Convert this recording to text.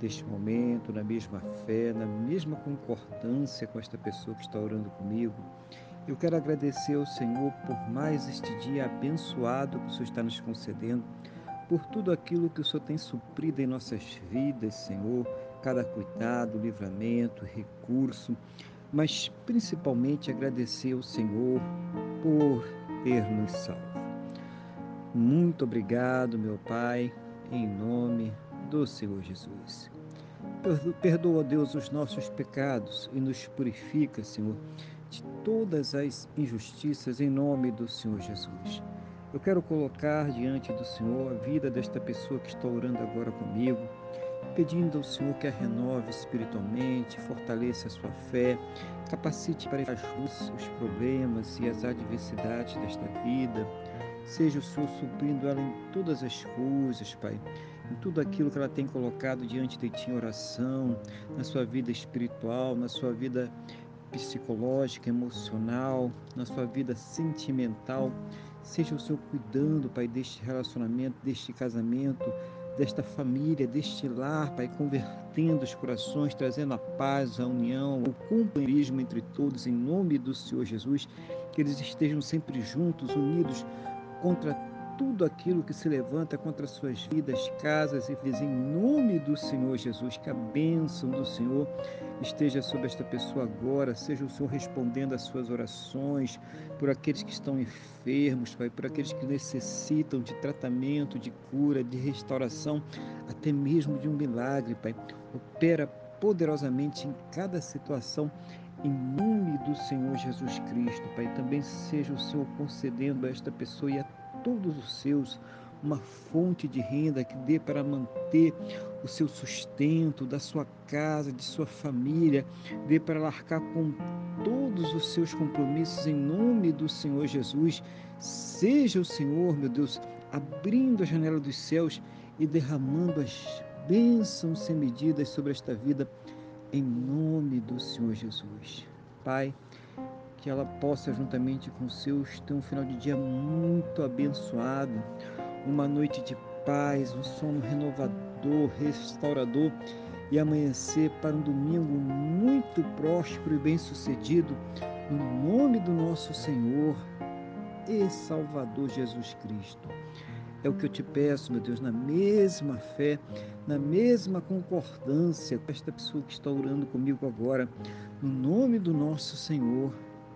deste momento, na mesma fé, na mesma concordância com esta pessoa que está orando comigo. Eu quero agradecer ao Senhor por mais este dia abençoado que o Senhor está nos concedendo, por tudo aquilo que o Senhor tem suprido em nossas vidas, Senhor, cada cuidado, livramento, recurso, mas principalmente agradecer ao Senhor por ter nos salvo. Muito obrigado, meu Pai, em nome do Senhor Jesus. Perdoa, Deus, os nossos pecados e nos purifica, Senhor, de todas as injustiças em nome do Senhor Jesus. Eu quero colocar diante do Senhor a vida desta pessoa que está orando agora comigo, pedindo ao Senhor que a renove espiritualmente, fortaleça a sua fé, capacite para as os problemas e as adversidades desta vida. Seja o Senhor suprindo ela em todas as coisas, Pai em tudo aquilo que ela tem colocado diante de ti em oração, na sua vida espiritual, na sua vida psicológica, emocional, na sua vida sentimental. Seja o Senhor cuidando, Pai, deste relacionamento, deste casamento, desta família, deste lar, Pai, convertendo os corações, trazendo a paz, a união, o companheirismo entre todos, em nome do Senhor Jesus, que eles estejam sempre juntos, unidos contra tudo aquilo que se levanta contra suas vidas, casas e vidas, em nome do Senhor Jesus, que a bênção do Senhor esteja sobre esta pessoa agora, seja o Senhor respondendo às suas orações, por aqueles que estão enfermos, Pai, por aqueles que necessitam de tratamento, de cura, de restauração, até mesmo de um milagre, Pai. Opera poderosamente em cada situação, em nome do Senhor Jesus Cristo, Pai. Também seja o Senhor concedendo a esta pessoa e a todos os seus uma fonte de renda que dê para manter o seu sustento, da sua casa, de sua família, dê para largar com todos os seus compromissos em nome do Senhor Jesus. Seja o Senhor, meu Deus, abrindo a janela dos céus e derramando as bênçãos sem medidas sobre esta vida, em nome do Senhor Jesus. Pai, que ela possa, juntamente com seus, ter um final de dia muito abençoado, uma noite de paz, um sono renovador, restaurador e amanhecer para um domingo muito próspero e bem-sucedido, no nome do nosso Senhor e Salvador Jesus Cristo. É o que eu te peço, meu Deus, na mesma fé, na mesma concordância com esta pessoa que está orando comigo agora, no nome do nosso Senhor